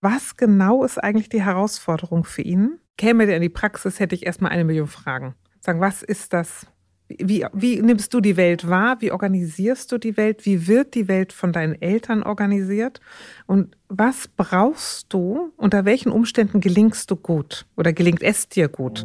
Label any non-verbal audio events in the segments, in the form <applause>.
Was genau ist eigentlich die Herausforderung für ihn? Käme der in die Praxis, hätte ich erstmal eine Million Fragen. Sagen, was ist das? Wie, wie nimmst du die Welt wahr? Wie organisierst du die Welt? Wie wird die Welt von deinen Eltern organisiert? Und was brauchst du? Unter welchen Umständen gelingst du gut oder gelingt es dir gut?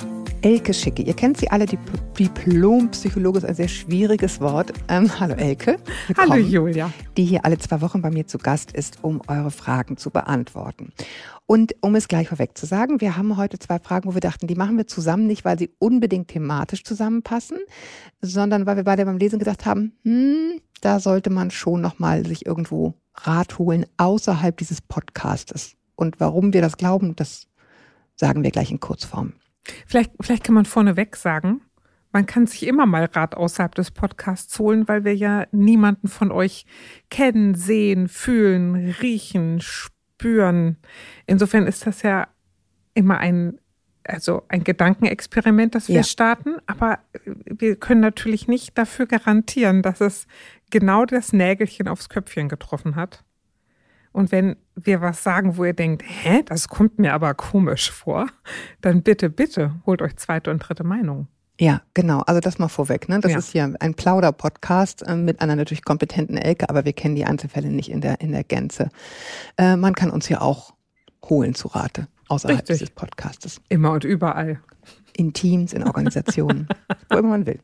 Elke Schicke. Ihr kennt sie alle, die Diplompsychologe ist ein sehr schwieriges Wort. Ähm, hallo Elke. Hallo Julia. Die hier alle zwei Wochen bei mir zu Gast ist, um eure Fragen zu beantworten. Und um es gleich vorweg zu sagen, wir haben heute zwei Fragen, wo wir dachten, die machen wir zusammen, nicht weil sie unbedingt thematisch zusammenpassen, sondern weil wir beide beim Lesen gedacht haben, hm, da sollte man schon nochmal sich irgendwo Rat holen außerhalb dieses Podcastes. Und warum wir das glauben, das sagen wir gleich in Kurzform. Vielleicht, vielleicht kann man vorneweg sagen, man kann sich immer mal Rat außerhalb des Podcasts holen, weil wir ja niemanden von euch kennen, sehen, fühlen, riechen, spüren. Insofern ist das ja immer ein, also ein Gedankenexperiment, das wir ja. starten, aber wir können natürlich nicht dafür garantieren, dass es genau das Nägelchen aufs Köpfchen getroffen hat. Und wenn wir was sagen, wo ihr denkt, hä, das kommt mir aber komisch vor, dann bitte, bitte holt euch zweite und dritte Meinung. Ja, genau. Also das mal vorweg. Ne? Das ja. ist hier ein Plauder-Podcast äh, mit einer natürlich kompetenten Elke, aber wir kennen die Einzelfälle nicht in der, in der Gänze. Äh, man kann uns hier auch holen zu Rate außerhalb Richtig. dieses Podcastes. Immer und überall in Teams, in Organisationen, <laughs> wo immer man will.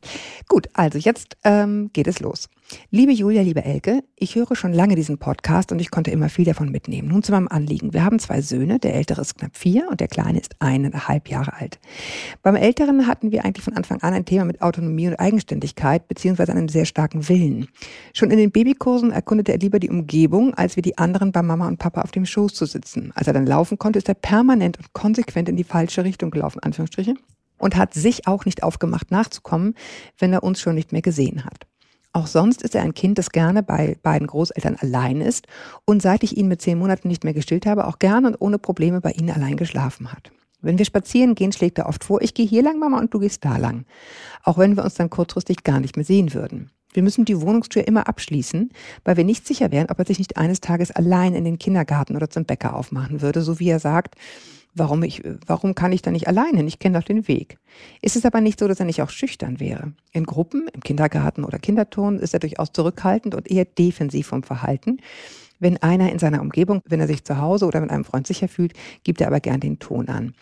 Gut, also jetzt ähm, geht es los. Liebe Julia, liebe Elke, ich höre schon lange diesen Podcast und ich konnte immer viel davon mitnehmen. Nun zu meinem Anliegen. Wir haben zwei Söhne, der ältere ist knapp vier und der kleine ist eineinhalb Jahre alt. Beim älteren hatten wir eigentlich von Anfang an ein Thema mit Autonomie und Eigenständigkeit beziehungsweise einen sehr starken Willen. Schon in den Babykursen erkundete er lieber die Umgebung, als wie die anderen bei Mama und Papa auf dem Schoß zu sitzen. Als er dann laufen konnte, ist er permanent und konsequent in die falsche Richtung gelaufen, Anführungsstriche und hat sich auch nicht aufgemacht nachzukommen, wenn er uns schon nicht mehr gesehen hat. Auch sonst ist er ein Kind, das gerne bei beiden Großeltern allein ist und seit ich ihn mit zehn Monaten nicht mehr gestillt habe, auch gerne und ohne Probleme bei ihnen allein geschlafen hat. Wenn wir spazieren gehen, schlägt er oft vor, ich gehe hier lang, Mama, und du gehst da lang. Auch wenn wir uns dann kurzfristig gar nicht mehr sehen würden. Wir müssen die Wohnungstür immer abschließen, weil wir nicht sicher wären, ob er sich nicht eines Tages allein in den Kindergarten oder zum Bäcker aufmachen würde, so wie er sagt, Warum, ich, warum kann ich da nicht alleine? Ich kenne doch den Weg. Ist es aber nicht so, dass er nicht auch schüchtern wäre? In Gruppen, im Kindergarten oder Kinderturnen ist er durchaus zurückhaltend und eher defensiv vom Verhalten. Wenn einer in seiner Umgebung, wenn er sich zu Hause oder mit einem Freund sicher fühlt, gibt er aber gern den Ton an.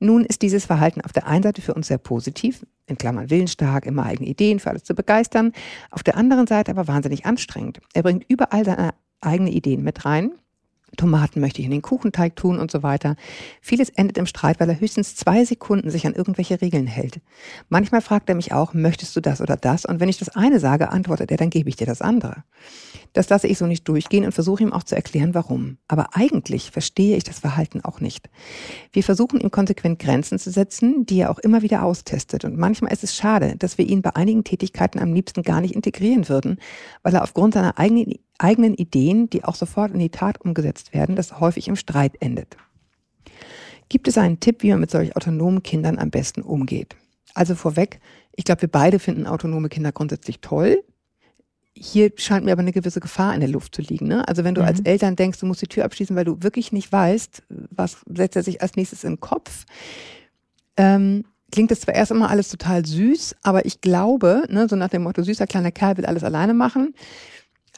Nun ist dieses Verhalten auf der einen Seite für uns sehr positiv, in Klammern willensstark, immer eigene Ideen für alles zu begeistern, auf der anderen Seite aber wahnsinnig anstrengend. Er bringt überall seine eigenen Ideen mit rein Tomaten möchte ich in den Kuchenteig tun und so weiter. Vieles endet im Streit, weil er höchstens zwei Sekunden sich an irgendwelche Regeln hält. Manchmal fragt er mich auch, möchtest du das oder das? Und wenn ich das eine sage, antwortet er, dann gebe ich dir das andere. Das lasse ich so nicht durchgehen und versuche ihm auch zu erklären, warum. Aber eigentlich verstehe ich das Verhalten auch nicht. Wir versuchen ihm konsequent Grenzen zu setzen, die er auch immer wieder austestet. Und manchmal ist es schade, dass wir ihn bei einigen Tätigkeiten am liebsten gar nicht integrieren würden, weil er aufgrund seiner eigenen eigenen Ideen, die auch sofort in die Tat umgesetzt werden, das häufig im Streit endet. Gibt es einen Tipp, wie man mit solch autonomen Kindern am besten umgeht? Also vorweg, ich glaube, wir beide finden autonome Kinder grundsätzlich toll. Hier scheint mir aber eine gewisse Gefahr in der Luft zu liegen. Ne? Also wenn du mhm. als Eltern denkst, du musst die Tür abschließen, weil du wirklich nicht weißt, was setzt er sich als nächstes in den Kopf, ähm, klingt das zwar erst immer alles total süß, aber ich glaube, ne, so nach dem Motto, süßer kleiner Kerl will alles alleine machen,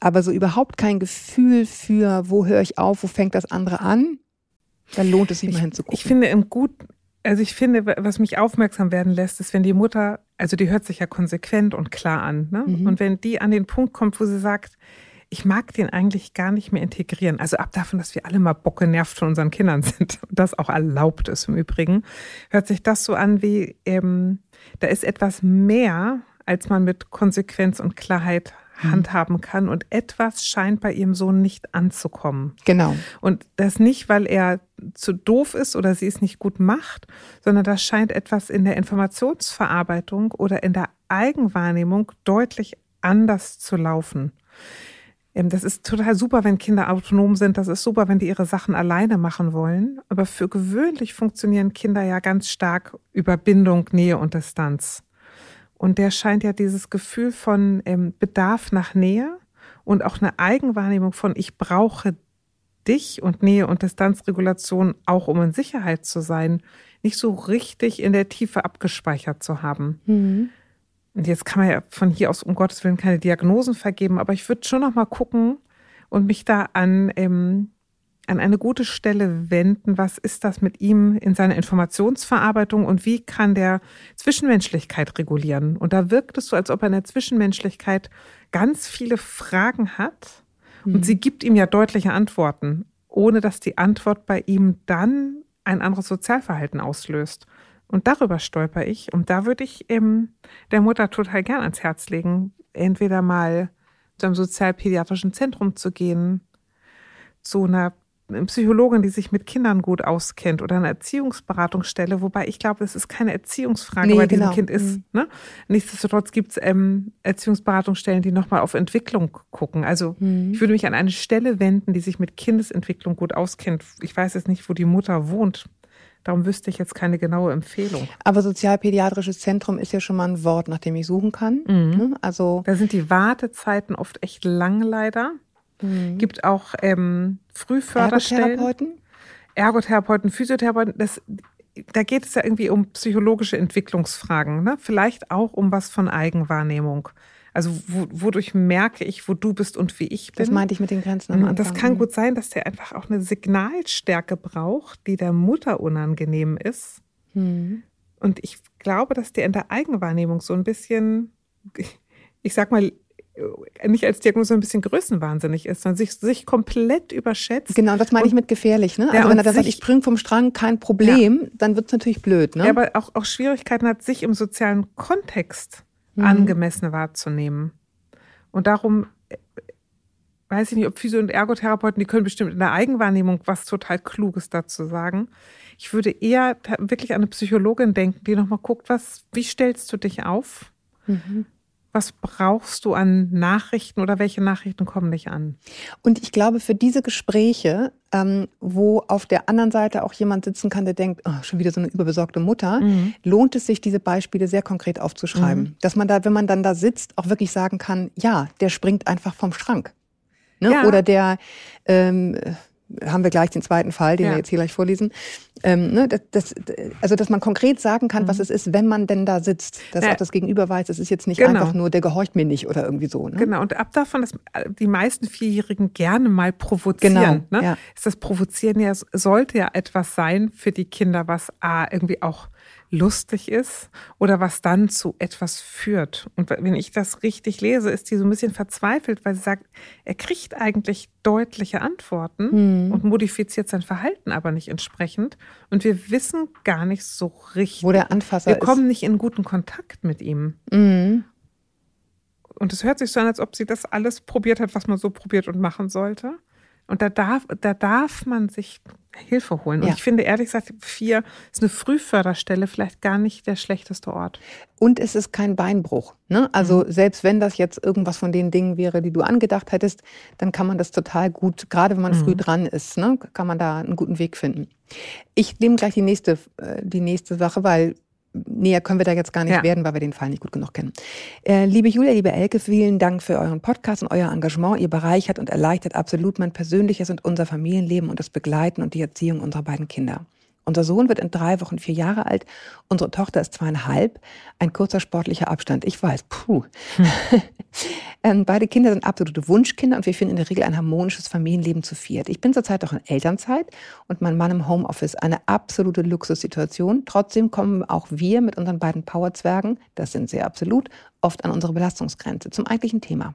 aber so überhaupt kein Gefühl für, wo höre ich auf, wo fängt das andere an, dann lohnt es sich mal hinzugucken. Ich finde im Gut, also ich finde, was mich aufmerksam werden lässt, ist, wenn die Mutter, also die hört sich ja konsequent und klar an, ne? Mhm. und wenn die an den Punkt kommt, wo sie sagt, ich mag den eigentlich gar nicht mehr integrieren. Also ab davon, dass wir alle mal Bock genervt von unseren Kindern <laughs> sind und das auch erlaubt ist im Übrigen, hört sich das so an wie, ähm, da ist etwas mehr, als man mit Konsequenz und Klarheit. Handhaben kann und etwas scheint bei ihrem Sohn nicht anzukommen. Genau. Und das nicht, weil er zu doof ist oder sie es nicht gut macht, sondern das scheint etwas in der Informationsverarbeitung oder in der Eigenwahrnehmung deutlich anders zu laufen. ähm, das ist total super, wenn Kinder autonom sind. Das ist super, wenn die ihre Sachen alleine machen wollen. Aber für gewöhnlich funktionieren Kinder ja ganz stark über Bindung, Nähe und Distanz. Und der scheint ja dieses Gefühl von ähm, Bedarf nach Nähe und auch eine Eigenwahrnehmung von ich brauche dich und Nähe und Distanzregulation auch um in Sicherheit zu sein, nicht so richtig in der Tiefe abgespeichert zu haben. Mhm. Und jetzt kann man ja von hier aus um Gottes Willen keine Diagnosen vergeben, aber ich würde schon noch mal gucken und mich da an, ähm, an eine gute Stelle wenden. Was ist das mit ihm in seiner Informationsverarbeitung und wie kann der Zwischenmenschlichkeit regulieren? Und da wirkt es so, als ob er in der Zwischenmenschlichkeit ganz viele Fragen hat und mhm. sie gibt ihm ja deutliche Antworten, ohne dass die Antwort bei ihm dann ein anderes Sozialverhalten auslöst. Und darüber stolper ich. Und da würde ich ähm, der Mutter total gern ans Herz legen, entweder mal zu einem sozialpädiatrischen Zentrum zu gehen, zu einer Psychologin, die sich mit Kindern gut auskennt oder eine Erziehungsberatungsstelle, wobei ich glaube, es ist keine Erziehungsfrage nee, bei diesem genau. Kind ist. Mhm. Ne? Nichtsdestotrotz gibt es ähm, Erziehungsberatungsstellen, die nochmal auf Entwicklung gucken. Also mhm. ich würde mich an eine Stelle wenden, die sich mit Kindesentwicklung gut auskennt. Ich weiß jetzt nicht, wo die Mutter wohnt. Darum wüsste ich jetzt keine genaue Empfehlung. Aber sozialpädiatrisches Zentrum ist ja schon mal ein Wort, nach dem ich suchen kann. Mhm. Ne? Also da sind die Wartezeiten oft echt lang leider. Mhm. Gibt auch ähm, Frühförderstellen. Ergotherapeuten? Ergotherapeuten, Physiotherapeuten. Das, da geht es ja irgendwie um psychologische Entwicklungsfragen. Ne? Vielleicht auch um was von Eigenwahrnehmung. Also wo, wodurch merke ich, wo du bist und wie ich bin. Das meinte ich mit den Grenzen am Anfang. Das kann gut sein, dass der einfach auch eine Signalstärke braucht, die der Mutter unangenehm ist. Mhm. Und ich glaube, dass der in der Eigenwahrnehmung so ein bisschen, ich sag mal, nicht als Diagnose ein bisschen größenwahnsinnig ist, sondern sich, sich komplett überschätzt. Genau, das meine ich mit gefährlich. Ne? Also wenn er da sagt, ich springe vom Strang, kein Problem, ja. dann wird es natürlich blöd. Ne? Ja, aber auch, auch Schwierigkeiten hat, sich im sozialen Kontext mhm. angemessen wahrzunehmen. Und darum äh, weiß ich nicht, ob Physio- und Ergotherapeuten, die können bestimmt in der Eigenwahrnehmung was total Kluges dazu sagen. Ich würde eher wirklich an eine Psychologin denken, die nochmal guckt, was, wie stellst du dich auf? Mhm was brauchst du an Nachrichten oder welche Nachrichten kommen dich an? Und ich glaube, für diese Gespräche, ähm, wo auf der anderen Seite auch jemand sitzen kann, der denkt, oh, schon wieder so eine überbesorgte Mutter, mhm. lohnt es sich, diese Beispiele sehr konkret aufzuschreiben. Mhm. Dass man da, wenn man dann da sitzt, auch wirklich sagen kann, ja, der springt einfach vom Schrank. Ne? Ja. Oder der, ähm, haben wir gleich den zweiten Fall, den ja. wir jetzt hier gleich vorlesen. Ähm, ne, das, das, also, dass man konkret sagen kann, mhm. was es ist, wenn man denn da sitzt. Dass ja. auch das Gegenüber weiß, es ist jetzt nicht genau. einfach nur, der gehorcht mir nicht oder irgendwie so. Ne? Genau, und ab davon, dass die meisten Vierjährigen gerne mal provozieren. Genau. Ne? Ja. Ist das Provozieren ja, sollte ja etwas sein für die Kinder, was A, irgendwie auch lustig ist oder was dann zu etwas führt. Und wenn ich das richtig lese, ist die so ein bisschen verzweifelt, weil sie sagt, er kriegt eigentlich deutliche Antworten mhm. und modifiziert sein Verhalten aber nicht entsprechend. Und wir wissen gar nicht so richtig, wo der Anfasser wir ist. Wir kommen nicht in guten Kontakt mit ihm. Mhm. Und es hört sich so an, als ob sie das alles probiert hat, was man so probiert und machen sollte. Und da darf, da darf man sich Hilfe holen. Und ja. ich finde ehrlich gesagt, vier ist eine Frühförderstelle vielleicht gar nicht der schlechteste Ort. Und es ist kein Beinbruch. Ne? Also mhm. selbst wenn das jetzt irgendwas von den Dingen wäre, die du angedacht hättest, dann kann man das total gut, gerade wenn man mhm. früh dran ist, ne, kann man da einen guten Weg finden. Ich nehme gleich die nächste, äh, die nächste Sache, weil näher können wir da jetzt gar nicht ja. werden, weil wir den Fall nicht gut genug kennen. Äh, liebe Julia, liebe Elke, vielen Dank für euren Podcast und euer Engagement. Ihr bereichert und erleichtert absolut mein persönliches und unser Familienleben und das Begleiten und die Erziehung unserer beiden Kinder. Unser Sohn wird in drei Wochen vier Jahre alt. Unsere Tochter ist zweieinhalb. Ein kurzer sportlicher Abstand. Ich weiß, puh. <laughs> Hm. beide Kinder sind absolute Wunschkinder und wir finden in der Regel ein harmonisches Familienleben zu viert. Ich bin zurzeit auch in Elternzeit und mein Mann im Homeoffice. Eine absolute Luxussituation. Trotzdem kommen auch wir mit unseren beiden Powerzwergen, das sind sehr absolut, oft an unsere Belastungsgrenze. Zum eigentlichen Thema.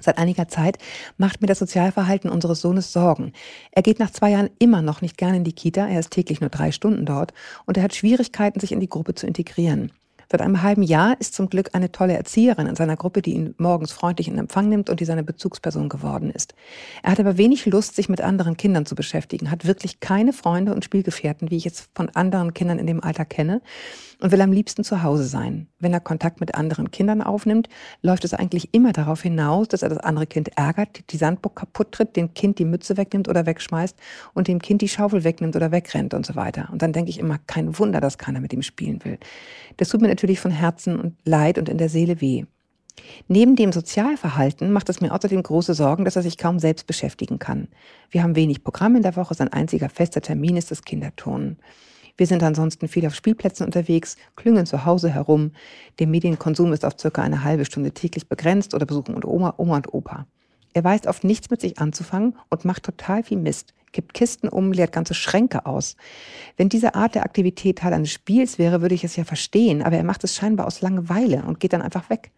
Seit einiger Zeit macht mir das Sozialverhalten unseres Sohnes Sorgen. Er geht nach zwei Jahren immer noch nicht gerne in die Kita, er ist täglich nur drei Stunden dort und er hat Schwierigkeiten, sich in die Gruppe zu integrieren. Seit einem halben Jahr ist zum Glück eine tolle Erzieherin in seiner Gruppe, die ihn morgens freundlich in Empfang nimmt und die seine Bezugsperson geworden ist. Er hat aber wenig Lust, sich mit anderen Kindern zu beschäftigen, hat wirklich keine Freunde und Spielgefährten, wie ich es von anderen Kindern in dem Alter kenne und will am liebsten zu Hause sein. Wenn er Kontakt mit anderen Kindern aufnimmt, läuft es eigentlich immer darauf hinaus, dass er das andere Kind ärgert, die Sandburg kaputt tritt, dem Kind die Mütze wegnimmt oder wegschmeißt und dem Kind die Schaufel wegnimmt oder wegrennt und so weiter. Und dann denke ich immer, kein Wunder, dass keiner mit ihm spielen will. Das tut mir natürlich von Herzen und leid und in der Seele weh. Neben dem Sozialverhalten macht es mir außerdem große Sorgen, dass er sich kaum selbst beschäftigen kann. Wir haben wenig Programm in der Woche, sein einziger fester Termin ist das Kinderturnen. Wir sind ansonsten viel auf Spielplätzen unterwegs, klüngeln zu Hause herum. Der Medienkonsum ist auf circa eine halbe Stunde täglich begrenzt oder besuchen Oma, Oma und Opa. Er weiß oft nichts mit sich anzufangen und macht total viel Mist kippt Kisten um, leert ganze Schränke aus. Wenn diese Art der Aktivität Teil eines Spiels wäre, würde ich es ja verstehen, aber er macht es scheinbar aus Langeweile und geht dann einfach weg.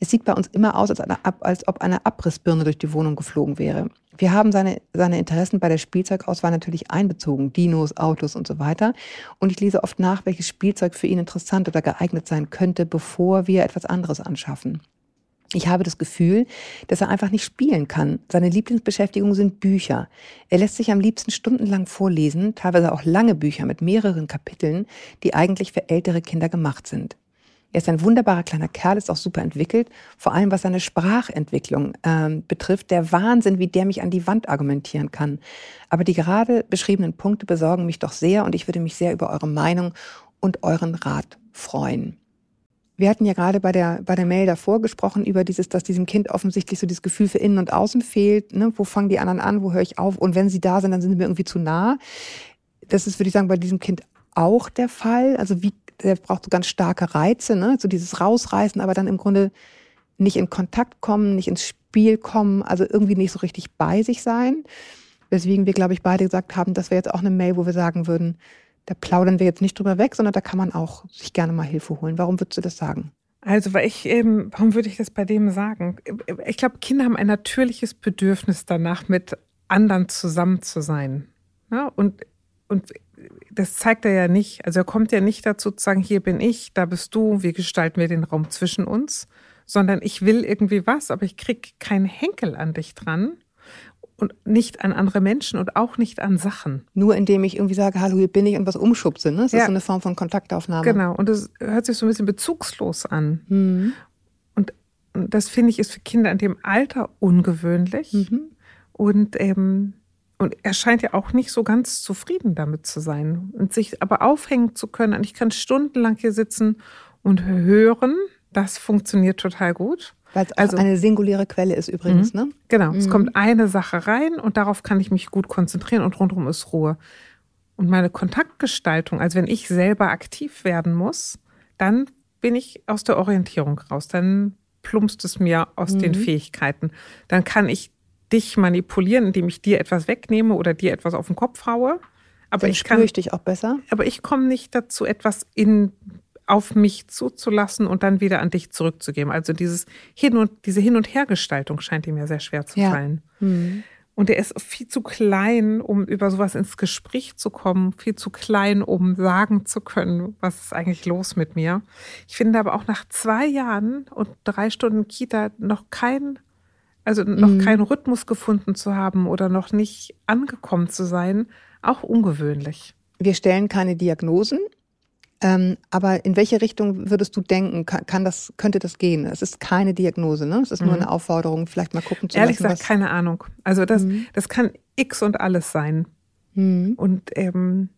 Es sieht bei uns immer aus, als, eine, als ob eine Abrissbirne durch die Wohnung geflogen wäre. Wir haben seine, seine Interessen bei der Spielzeugauswahl natürlich einbezogen, Dinos, Autos und so weiter. Und ich lese oft nach, welches Spielzeug für ihn interessant oder geeignet sein könnte, bevor wir etwas anderes anschaffen. Ich habe das Gefühl, dass er einfach nicht spielen kann. Seine Lieblingsbeschäftigung sind Bücher. Er lässt sich am liebsten stundenlang vorlesen, teilweise auch lange Bücher mit mehreren Kapiteln, die eigentlich für ältere Kinder gemacht sind. Er ist ein wunderbarer kleiner Kerl, ist auch super entwickelt, vor allem was seine Sprachentwicklung ähm, betrifft. Der Wahnsinn, wie der mich an die Wand argumentieren kann. Aber die gerade beschriebenen Punkte besorgen mich doch sehr und ich würde mich sehr über eure Meinung und euren Rat freuen. Wir hatten ja gerade bei der, bei der Mail davor gesprochen über dieses, dass diesem Kind offensichtlich so dieses Gefühl für Innen und Außen fehlt. Ne? Wo fangen die anderen an? Wo höre ich auf? Und wenn sie da sind, dann sind sie mir irgendwie zu nah. Das ist, würde ich sagen, bei diesem Kind auch der Fall. Also wie, der braucht so ganz starke Reize, ne? so dieses Rausreißen, aber dann im Grunde nicht in Kontakt kommen, nicht ins Spiel kommen, also irgendwie nicht so richtig bei sich sein. Weswegen wir, glaube ich, beide gesagt haben, das wäre jetzt auch eine Mail, wo wir sagen würden, da plaudern wir jetzt nicht drüber weg, sondern da kann man auch sich gerne mal Hilfe holen. Warum würdest du das sagen? Also, weil ich eben, warum würde ich das bei dem sagen? Ich glaube, Kinder haben ein natürliches Bedürfnis danach, mit anderen zusammen zu sein. Ja, und, und das zeigt er ja nicht. Also er kommt ja nicht dazu zu sagen, hier bin ich, da bist du, wie gestalten wir den Raum zwischen uns, sondern ich will irgendwie was, aber ich kriege keinen Henkel an dich dran und nicht an andere Menschen und auch nicht an Sachen. Nur indem ich irgendwie sage, hallo, hier bin ich und was umschubse. Ne? Das ja. ist so eine Form von Kontaktaufnahme. Genau, und das hört sich so ein bisschen bezugslos an. Mhm. Und das finde ich ist für Kinder in dem Alter ungewöhnlich. Mhm. Und, ähm, und er scheint ja auch nicht so ganz zufrieden damit zu sein und sich aber aufhängen zu können. Und ich kann stundenlang hier sitzen und hören. Das funktioniert total gut. Weil es also, eine singuläre Quelle ist übrigens, mhm. ne? Genau, mhm. es kommt eine Sache rein und darauf kann ich mich gut konzentrieren und rundherum ist Ruhe. Und meine Kontaktgestaltung, also wenn ich selber aktiv werden muss, dann bin ich aus der Orientierung raus. Dann plumpst es mir aus mhm. den Fähigkeiten. Dann kann ich dich manipulieren, indem ich dir etwas wegnehme oder dir etwas auf den Kopf haue. Aber dann ich kann ich dich auch besser. Aber ich komme nicht dazu, etwas in auf mich zuzulassen und dann wieder an dich zurückzugeben. Also dieses Hin und, diese Hin- und Hergestaltung scheint ihm ja sehr schwer zu ja. fallen. Mhm. Und er ist viel zu klein, um über sowas ins Gespräch zu kommen, viel zu klein, um sagen zu können, was ist eigentlich los mit mir. Ich finde aber auch nach zwei Jahren und drei Stunden Kita noch kein, also noch mhm. keinen Rhythmus gefunden zu haben oder noch nicht angekommen zu sein, auch ungewöhnlich. Wir stellen keine Diagnosen, ähm, aber in welche Richtung würdest du denken, kann, kann, das, könnte das gehen? Es ist keine Diagnose, ne? Es ist nur mhm. eine Aufforderung, vielleicht mal gucken zu Ehrlich lassen. Ehrlich gesagt, keine Ahnung. Also das, mhm. das kann X und alles sein. Mhm. Und ähm,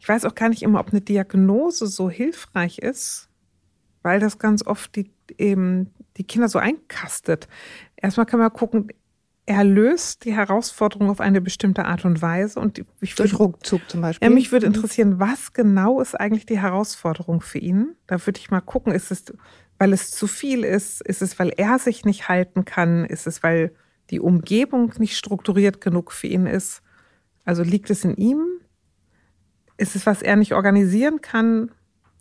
ich weiß auch gar nicht immer, ob eine Diagnose so hilfreich ist, weil das ganz oft die, eben die Kinder so einkastet. Erstmal kann man gucken, er löst die Herausforderung auf eine bestimmte Art und Weise. Und ich Durch Ruckzug zum Beispiel. Ja, mich würde interessieren, was genau ist eigentlich die Herausforderung für ihn? Da würde ich mal gucken, ist es, weil es zu viel ist? Ist es, weil er sich nicht halten kann? Ist es, weil die Umgebung nicht strukturiert genug für ihn ist? Also liegt es in ihm? Ist es, was er nicht organisieren kann?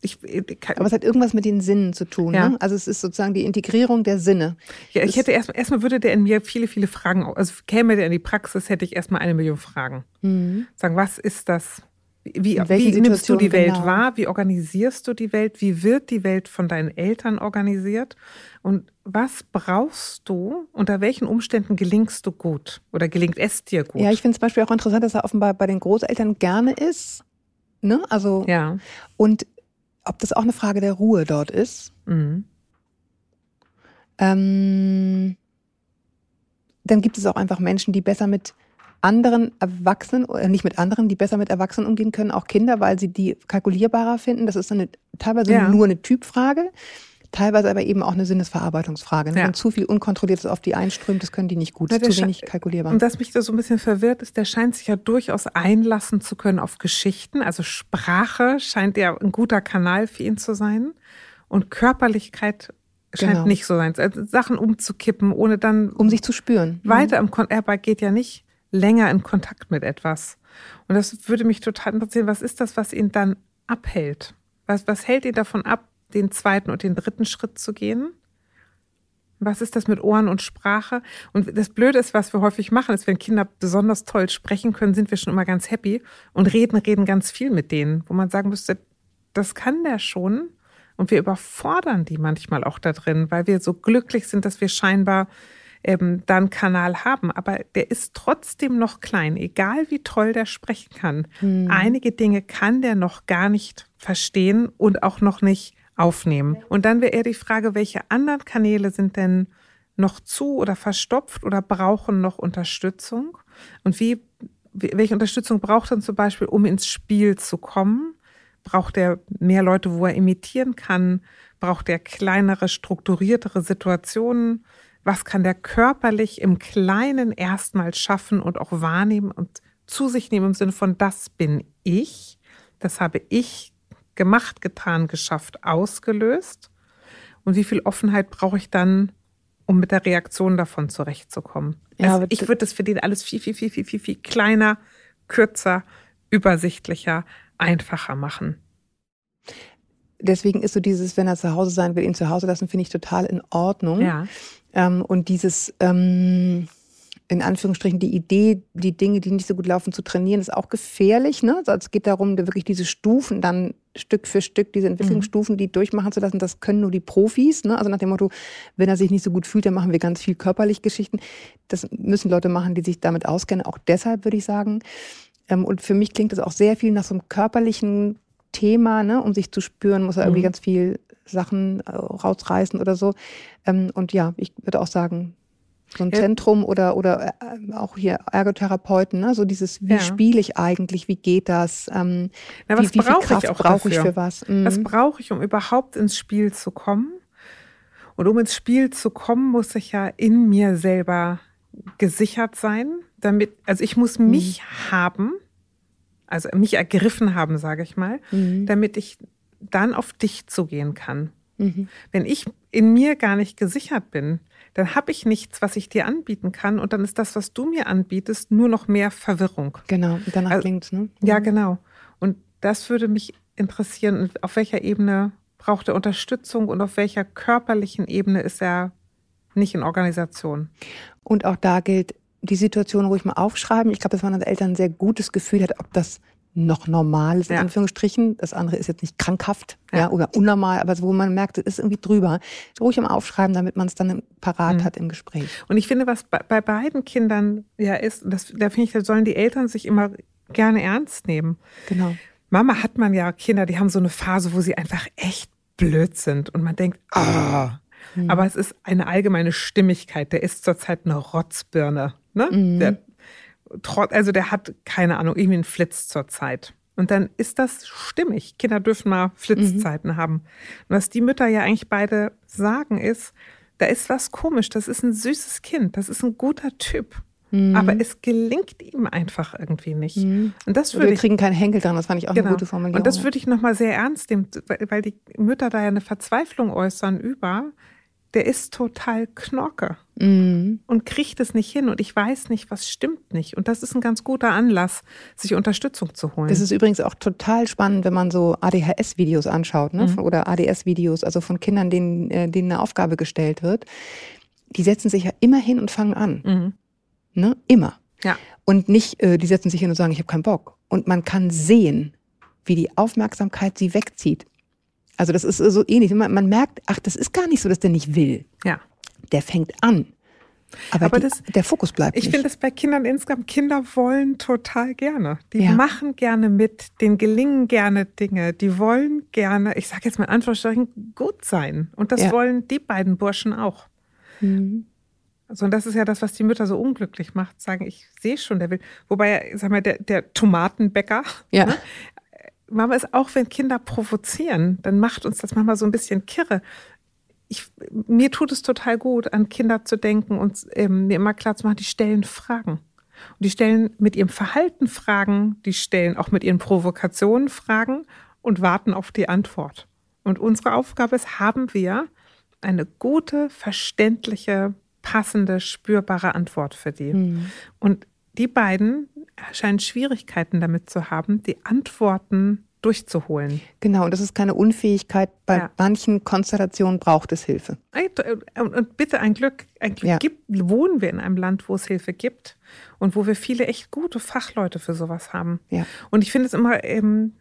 Ich, ich äh, Aber es hat irgendwas mit den Sinnen zu tun. Ja. Ne? Also es ist sozusagen die Integrierung der Sinne. Ja, ich hätte erstmal, erstmal würde der in mir viele, viele Fragen, also käme der in die Praxis, hätte ich erstmal eine Million Fragen. Mhm. Sagen, was ist das? Wie, wie nimmst du die Welt genau? wahr? Wie organisierst du die Welt? Wie wird die Welt von deinen Eltern organisiert? Und was brauchst du? Unter welchen Umständen gelingst du gut? Oder gelingt es dir gut? Ja, ich finde zum Beispiel auch interessant, dass er offenbar bei den Großeltern gerne ist. Ne? Also, ja. und ob das auch eine Frage der Ruhe dort ist. Mhm. Ähm, dann gibt es auch einfach Menschen, die besser mit anderen Erwachsenen, oder nicht mit anderen, die besser mit Erwachsenen umgehen können, auch Kinder, weil sie die kalkulierbarer finden. Das ist dann eine, teilweise Ja. nur eine Typfrage, teilweise aber eben auch eine Sinnesverarbeitungsfrage. Ne? Ja. Wenn zu viel Unkontrolliertes auf die einströmt, das können die nicht gut. Na, Das ist der zu wenig kalkulierbar. Und was mich da so ein bisschen verwirrt ist, der scheint sich ja durchaus einlassen zu können auf Geschichten. Also Sprache scheint ja ein guter Kanal für ihn zu sein. Und Körperlichkeit scheint Genau. nicht so sein. Also Sachen umzukippen, ohne dann um sich zu spüren. weiter im Kon er geht ja nicht länger in Kontakt mit etwas. Und das würde mich total interessieren, was ist das, was ihn dann abhält? Was, was hält ihn davon ab, den zweiten und den dritten Schritt zu gehen? Was ist das mit Ohren und Sprache? Und das Blöde ist, was wir häufig machen, ist, wenn Kinder besonders toll sprechen können, sind wir schon immer ganz happy und reden, reden ganz viel mit denen, wo man sagen müsste, das kann der schon. Und wir überfordern die manchmal auch da drin, weil wir so glücklich sind, dass wir scheinbar ähm, da einen Kanal haben. Aber der ist trotzdem noch klein, egal wie toll der sprechen kann. Einige Dinge kann der noch gar nicht verstehen und auch noch nicht aufnehmen. Und dann wäre eher die Frage, welche anderen Kanäle sind denn noch zu oder verstopft oder brauchen noch Unterstützung? Und wie, welche Unterstützung braucht er zum Beispiel, um ins Spiel zu kommen? Braucht er mehr Leute, wo er imitieren kann? Braucht er kleinere, strukturiertere Situationen? Was kann der körperlich im Kleinen erstmal schaffen und auch wahrnehmen und zu sich nehmen im Sinne von, das bin ich, das habe ich gemacht, getan, geschafft, ausgelöst? Und wie viel Offenheit brauche ich dann, um mit der Reaktion davon zurechtzukommen? Ja, also ich würde das für den alles viel, viel, viel, viel, viel, viel kleiner, kürzer, übersichtlicher, einfacher machen. Deswegen ist so dieses, wenn er zu Hause sein will, ihn zu Hause lassen, finde ich total in Ordnung. Ja. Ähm, und dieses, ähm, in Anführungsstrichen, die Idee, die Dinge, die nicht so gut laufen, zu trainieren, ist auch gefährlich. Ne? Also es geht darum, da wirklich diese Stufen dann Stück für Stück, diese Entwicklungsstufen, die durchmachen zu lassen. Das können nur die Profis. Ne? Also nach dem Motto, wenn er sich nicht so gut fühlt, dann machen wir ganz viel körperlich Geschichten. Das müssen Leute machen, die sich damit auskennen. Auch deshalb würde ich sagen. Ähm, und für mich klingt das auch sehr viel nach so einem körperlichen Thema, ne? um sich zu spüren, muss er irgendwie Mhm. ganz viel Sachen äh, rausreißen oder so. Ähm, und ja, ich würde auch sagen, so ein Ja. Zentrum oder, oder äh, auch hier Ergotherapeuten, ne? so dieses, wie Ja. spiele ich eigentlich, wie geht das, ähm, Na, wie, was wie viel brauche Kraft brauche ich für was. Mhm. Was brauche ich, um überhaupt ins Spiel zu kommen? Und um ins Spiel zu kommen, muss ich ja in mir selber gesichert sein, damit, also ich muss mich haben, also mich ergriffen haben, sage ich mal, Mhm. damit ich dann auf dich zugehen kann. Mhm. Wenn ich in mir gar nicht gesichert bin, dann habe ich nichts, was ich dir anbieten kann und dann ist das, was du mir anbietest, nur noch mehr Verwirrung. Genau, und danach Also- klingt's, ne? Ja, genau. Und das würde mich interessieren, auf welcher Ebene braucht er Unterstützung und auf welcher körperlichen Ebene ist er nicht in Organisation. Und auch da gilt, die Situation ruhig mal aufschreiben. Ich glaube, dass man als Eltern ein sehr gutes Gefühl hat, ob das noch normal ist, in Ja. Anführungsstrichen. Das andere ist jetzt nicht krankhaft ja. Ja. oder unnormal, aber wo man merkt, es ist irgendwie drüber. Ruhig mal aufschreiben, damit man es dann parat Mhm. hat im Gespräch. Und ich finde, was bei, bei beiden Kindern ja ist, und das, da finde ich, da sollen die Eltern sich immer gerne ernst nehmen. Genau. Mama hat man ja Kinder, die haben so eine Phase, wo sie einfach echt blöd sind und man denkt, ah. Aber es ist eine allgemeine Stimmigkeit. Der ist zurzeit eine Rotzbirne. Ne? Mhm. Der, also der hat, keine Ahnung, irgendwie einen Flitz zurzeit. Und dann ist das stimmig. Kinder dürfen mal Flitzzeiten haben. Und was die Mütter ja eigentlich beide sagen ist, da ist was komisch. Das ist ein süßes Kind. Das ist ein guter Typ. Mhm. Aber es gelingt ihm einfach irgendwie nicht. Mhm. Und das Wir würde ich kriegen keinen Henkel dran, das fand ich auch Genau. eine gute Formulierung. Und das würde ich nochmal sehr ernst nehmen, weil weil die Mütter da ja eine Verzweiflung äußern über, der ist total Knorke Mhm. und kriegt es nicht hin und ich weiß nicht, was stimmt nicht. Und das ist ein ganz guter Anlass, sich Unterstützung zu holen. Das ist übrigens auch total spannend, wenn man so ADHS-Videos anschaut, ne? Mhm. oder ADS-Videos, also von Kindern, denen, äh, denen eine Aufgabe gestellt wird. Die setzen sich ja immer hin und fangen an. mhm. Ne? Immer. Ja. Und nicht, äh, die setzen sich hin und sagen, ich habe keinen Bock. und man kann sehen, wie die Aufmerksamkeit sie wegzieht. Also das ist so ähnlich. Man, man merkt, ach, das ist gar nicht so, dass der nicht will. Ja. Der fängt an. Aber, Aber die, das- der Fokus bleibt Ich finde es bei Kindern insgesamt, Kinder wollen total gerne. Die Ja. machen gerne mit, denen gelingen gerne Dinge, die wollen gerne, ich sage jetzt mal in Anführungsstrichen, gut sein. Und das Ja. wollen die beiden Burschen auch. Mhm. Also und das ist ja das, was die Mütter so unglücklich macht, sagen, ich sehe schon, der will. Wobei, sag mal, der, der Tomatenbäcker, Ja. ne? Mama ist auch, wenn Kinder provozieren, dann macht uns das manchmal so ein bisschen kirre. Ich, mir tut es total gut, an Kinder zu denken und ähm, mir immer klar zu machen, die stellen Fragen. Und die stellen mit ihrem Verhalten Fragen, die stellen auch mit ihren Provokationen Fragen und warten auf die Antwort. Und unsere Aufgabe ist, haben wir eine gute, verständliche, passende, spürbare Antwort für die. Mhm. Und die beiden scheinen Schwierigkeiten damit zu haben, die Antworten durchzuholen. Genau, und das ist keine Unfähigkeit. Bei Ja. manchen Konstellationen braucht es Hilfe. Und und bitte ein Glück, ein Glück Ja. gibt, wohnen wir in einem Land, wo es Hilfe gibt und wo wir viele echt gute Fachleute für sowas haben. Ja. Und ich finde es immer, ähm,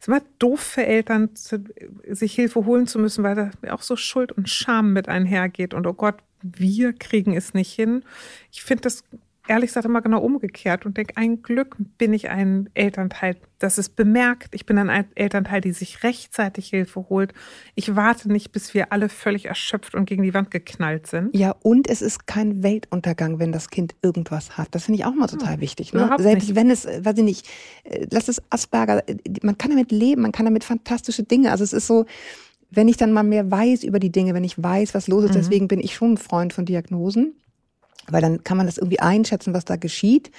es ist immer doof für Eltern, sich Hilfe holen zu müssen, weil da auch so Schuld und Scham mit einhergeht. Und oh Gott, wir kriegen es nicht hin. Ich finde das ehrlich gesagt immer genau umgekehrt und denke, ein Glück bin ich ein Elternteil, das es bemerkt. Ich bin ein Elternteil, die sich rechtzeitig Hilfe holt. Ich warte nicht, bis wir alle völlig erschöpft und gegen die Wand geknallt sind. Ja, und es ist kein Weltuntergang, wenn das Kind irgendwas hat. Das finde ich auch mal total wichtig. Ne? Selbst nicht. wenn es, äh, weiß ich nicht, äh, lass es Asperger, äh, man kann damit leben, man kann damit fantastische Dinge. Also es ist so, wenn ich dann mal mehr weiß über die Dinge, wenn ich weiß, was los ist, deswegen bin ich schon ein Freund von Diagnosen. Weil dann kann man das irgendwie einschätzen, was da geschieht.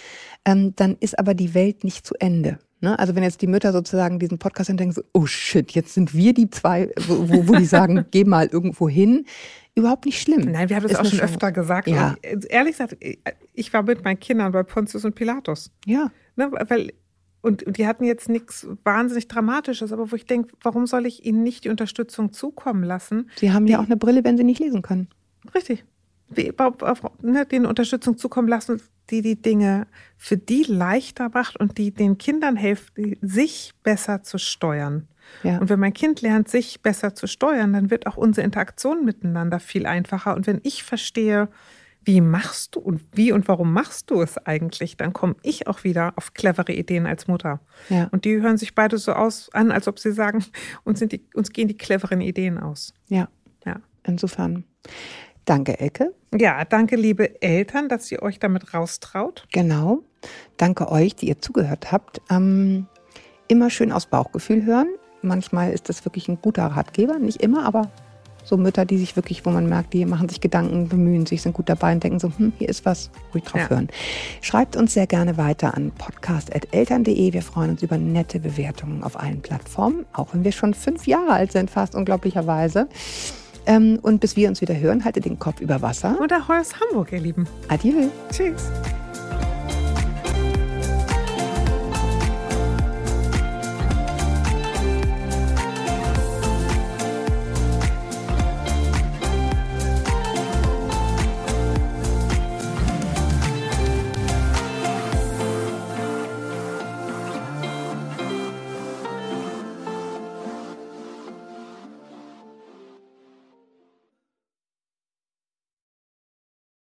Ähm, dann ist aber die Welt nicht zu Ende. Ne? Also wenn jetzt die Mütter sozusagen diesen Podcast und denken so, oh shit, jetzt sind wir die zwei, wo, wo, wo die sagen, <laughs> geh mal irgendwo hin. Überhaupt nicht schlimm. Nein, wir haben das Ist auch schon öfter gesagt. Ja. Und ehrlich gesagt, ich war mit meinen Kindern bei Pontius und Pilatus. Ja. Ne, weil, und, und die hatten jetzt nichts wahnsinnig Dramatisches, aber wo ich denke, warum soll ich ihnen nicht die Unterstützung zukommen lassen? Sie haben ja auch eine Brille, wenn sie nicht lesen können. Richtig. Ne, denen Unterstützung zukommen lassen, die die Dinge für die leichter macht und die den Kindern hilft, sich besser zu steuern. Ja. Und wenn mein Kind lernt, sich besser zu steuern, dann wird auch unsere Interaktion miteinander viel einfacher. Und wenn ich verstehe, wie machst du und wie und warum machst du es eigentlich, dann komme ich auch wieder auf clevere Ideen als Mutter. Ja. Und die hören sich beide so aus an, als ob sie sagen, <laughs> uns, sind die, uns gehen die cleveren Ideen aus. Ja. Ja. Insofern. Danke, Elke. Ja, danke, liebe Eltern, dass ihr euch damit raustraut. Genau. Danke euch, die ihr zugehört habt. Ähm, immer schön aus Bauchgefühl hören. Manchmal ist das wirklich ein guter Ratgeber. Nicht immer, aber so Mütter, die sich wirklich, wo man merkt, die machen sich Gedanken, bemühen sich, sind gut dabei und denken so, hm, hier ist was, ruhig drauf Ja. hören. Schreibt uns sehr gerne weiter an podcast.eltern.de. Wir freuen uns über nette Bewertungen auf allen Plattformen, auch wenn wir schon fünf Jahre alt sind, fast unglaublicherweise. Ähm, und bis wir uns wieder hören, haltet den Kopf über Wasser. Und Ahoi aus Hamburg, ihr Lieben. Adieu. Tschüss.